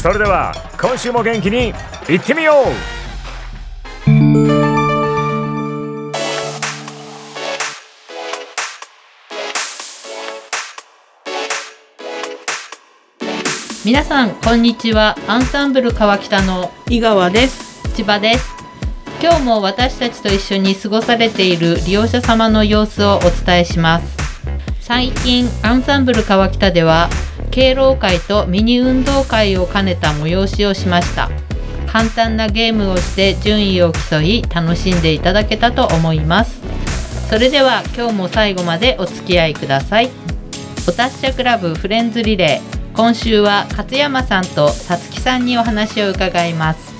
それでは今週も元気にいってみよう。皆さんこんにちは。アンサンブル川北の井川です。千葉です。今日も私たちと一緒に過ごされている利用者様の様子をお伝えします。最近アンサンブル川北では敬老会とミニ運動会を兼ねた催しをしました。簡単なゲームをして順位を競い楽しんでいただけたと思います。それでは今日も最後までお付き合いください。お達者クラブフレンズリレー。今週は勝山さんとさつきさんにお話を伺います。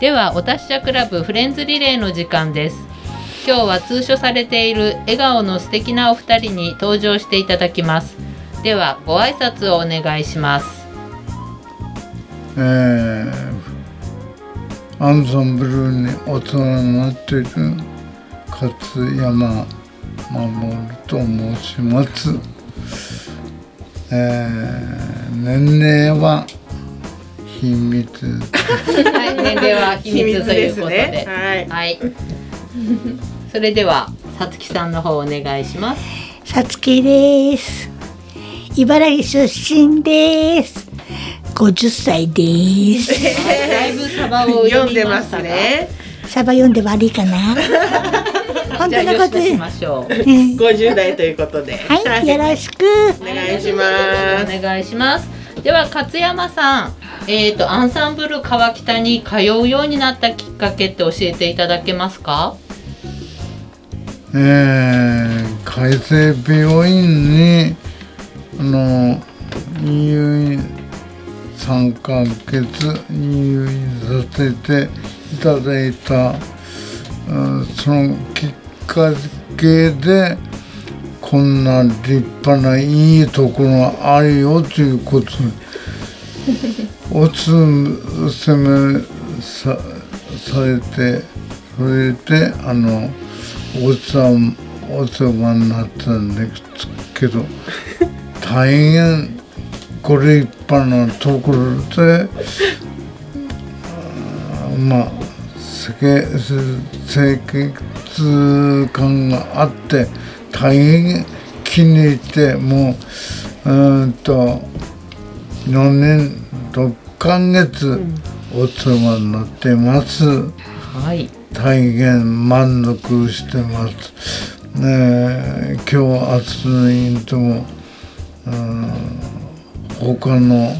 ではお達者クラブフレンズリレーの時間です。今日は通所されている笑顔の素敵なお二人に登場していただきます。ではご挨拶をお願いします。えー、アンサンブルにお世話になっている勝山守と申します、えー、年齢は秘密。はい年齢は秘密ということで。ですね。はい。はい。それではさつきさんの方お願いします。さつきです。茨城出身です。50歳です。だいぶサバを読んでますね。サバ読んで悪いかな？本 じゃあ当のことしましょう。うん。50代ということで。はい、よろしく。お願いします。お願いします。では勝山さん、えっ、とアンサンブル川北に通うようになったきっかけって教えていただけますか？えー、海生病院にあの入院3ヶ月入院させていただいたうんそのきっかけでこんな立派ないいところがあるよということにおつせめさされてそれであのお世話お世話になったんですけど大変ご立派なところでまあ生生活感があって大変気に入ってもううんと4年6ヶ月お世話になってます。はい。大変満足してます。ねえ、今日明日のイントも、うん他の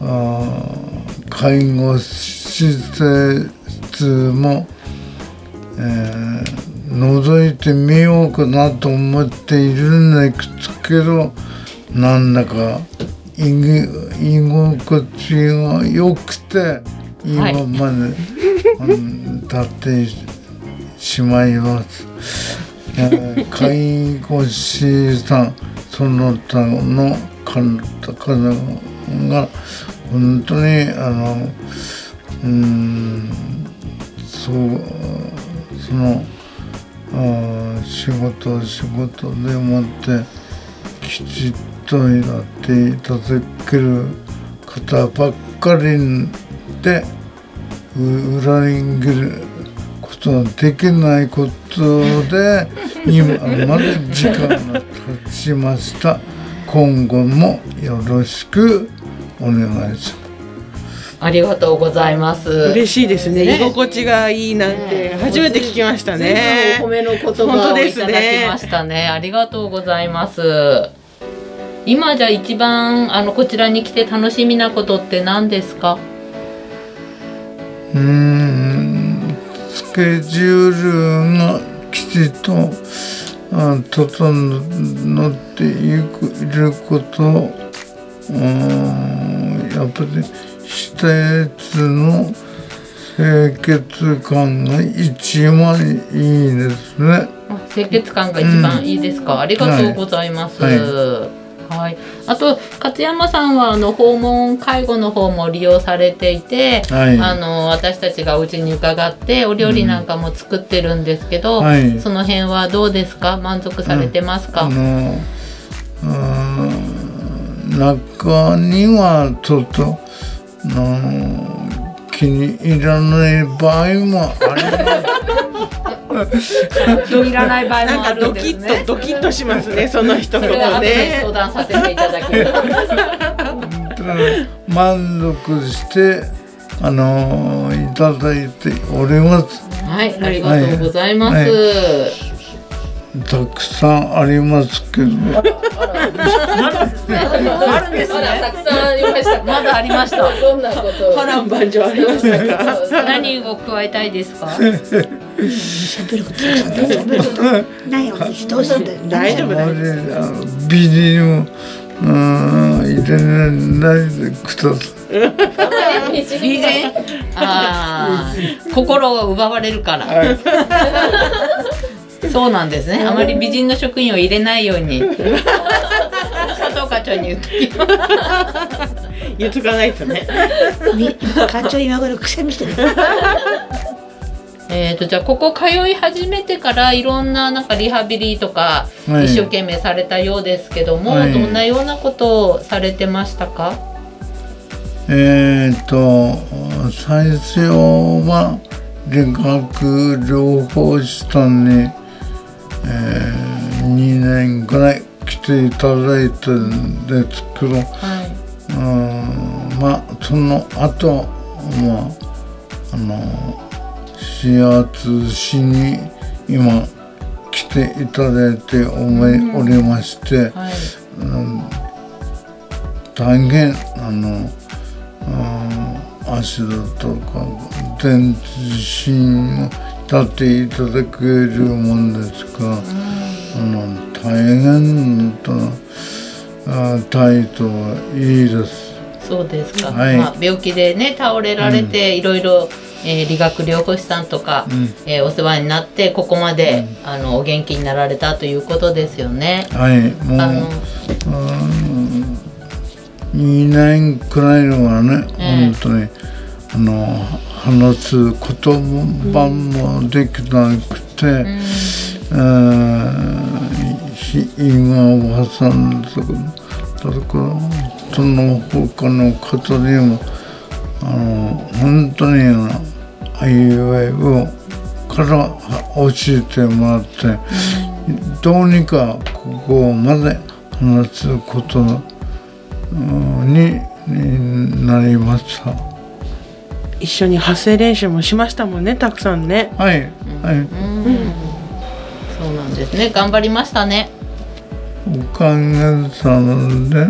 あー介護施設も、えー覗いてみようかなと思っているんですけどなんだか居居心地が良くて今まで、うん、立ってしまいます。えー 介護士さんその他の方々が本当にあのうんそうそのあー仕事仕事でもってきちっとやっていただける方ばっかりでう裏に切ることはできないことで今まで時間が経ちました。今後もよろしくお願いします。ありがとうございます。嬉しいですね。ね。居心地がいいなんてね。初めて聞きました随ね。分お褒めの言葉本当をいですねただきましたね。ありがとうございます。今じゃあ一番あのこちらに来て楽しみなことって何ですか？うーんスケジュールがきちっとあ整っていくいることうーんやっぱり施設の清潔感が一番いいですね。あ清潔感が一番いいですか、ありがとうございます。ははい、あと勝山さんはあの訪問介護の方も利用されていて、はい。あの私たちがお家に伺ってお料理なんかも作ってるんですけど、はい。その辺はどうですか？満足されてますか、あのうーん中にはちょっと気に入らない場合もあります。気に入らない場合もあなんかドるんですね。キッとドキッとしますねその一言でね相談させていただきます。満足してあのいただいております。はい、ありがとうございます。はいたくさんありますけど、あるんですね。たくさんありました。まだありました。どんなこと波乱万丈ありましたか？何を加えたいですか？喋ること大丈夫何をどうすんだよ大丈夫だ美人をうん入れないでください。美人。ああ、心を奪われるから。そうなんですね。あまり美人の職員を入れないように。佐藤課長に言ってきます。言っとかないとねみ課長今頃くしゃみしてるえー、とじゃあここ通い始めてからいろんななんかリハビリとかはい一生懸命されたようですけども、はいどんなようなことをされてましたかえー、と最初は理学療法士さんに、えー、2年ぐらい来ていただいてですけど、はい。うんまあその後まああの指圧しに今来ていただいて思い、おりまして、はい。大変あの、うん、足だとか全身を立っていただけるもんですか？ら、あの大変とあ態度はいいです。そうですか、はい。まあ、病気でね倒れられて、いろいろ、えー理学療法士さんとか、うん。えーお世話になってここまで、あのお元気になられたということですよね。はい、もうあのうん2年くらいのはね、ええ。本当にあの話す言葉もできなくて、うん今おばさんとかだからその他の方にもあの本当にあいうえおから教えてもらって、どうにかここまで話すことにになりました。一緒に発声練習もしましたもんねたくさんね。はい、はい、うん。そうなんですね。頑張りましたね。おかげさまで、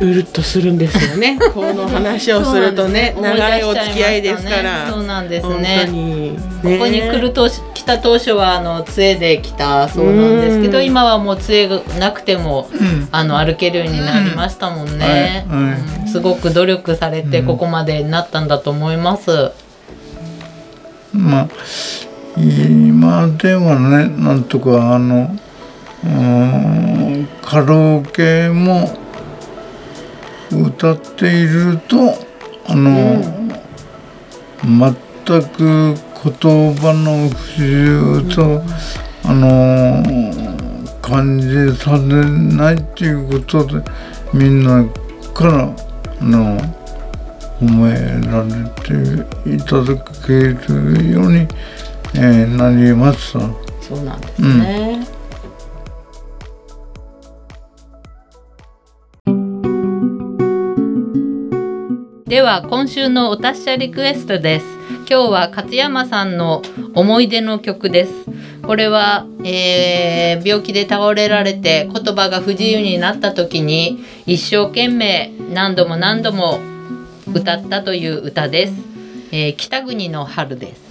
うるっとするんですよね。この話をするとね長いお付き合いですから。そうなんです本ね当にここに来ると来た当初はあの杖で来たそうなんですけどうん。今はもう杖がなくても、あの歩けるようになりましたもんね、すごく努力されてここまでになったんだと思います、まあ今ではねなんとかあのうんカラオケも歌っているとあの、全く言葉の不自由と、あの感じされないっていうことでみんなからあの褒められていただけるように、えーなります。そうなんですね。では今週のお達者リクエストです。今日は勝山さんの思い出の曲です。これは、えー病気で倒れられて言葉が不自由になった時に一生懸命何度も何度も歌ったという歌です。えー北国の春です。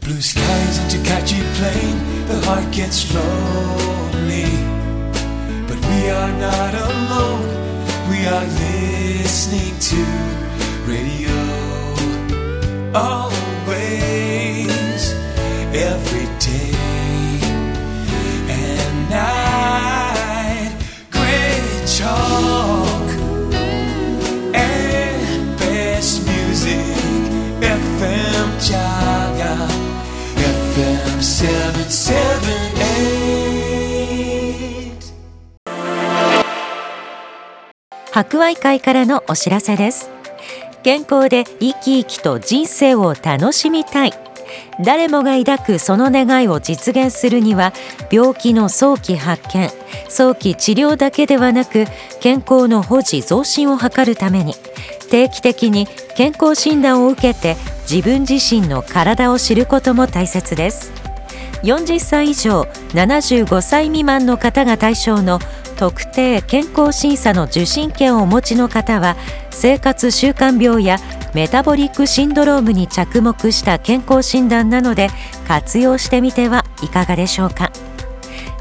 Blue skies into catchy plane, the heart gets lonely. But we are not alone, we are listening to radio. Always, every day and night. Great talk and best music. FM Jaga, FM 778. 博愛会からのお知らせです健康で生き生きと人生を楽しみたい。誰もが抱くその願いを実現するには病気の早期発見早期治療だけではなく健康の保持増進を図るために定期的に健康診断を受けて自分自身の体を知ることも大切です。40歳以上75歳未満の方が対象の特定健康審査の受診券をお持ちの方は生活習慣病やメタボリックシンドロームに着目した健康診断なので活用してみてはいかがでしょうか。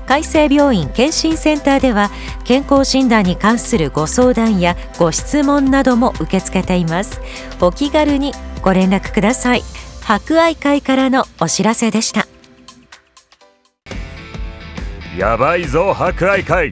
海生病院健診センターでは健康診断に関するご相談やご質問なども受け付けています。お気軽にご連絡ください。博愛会からのお知らせでした。やばいぞ博愛会。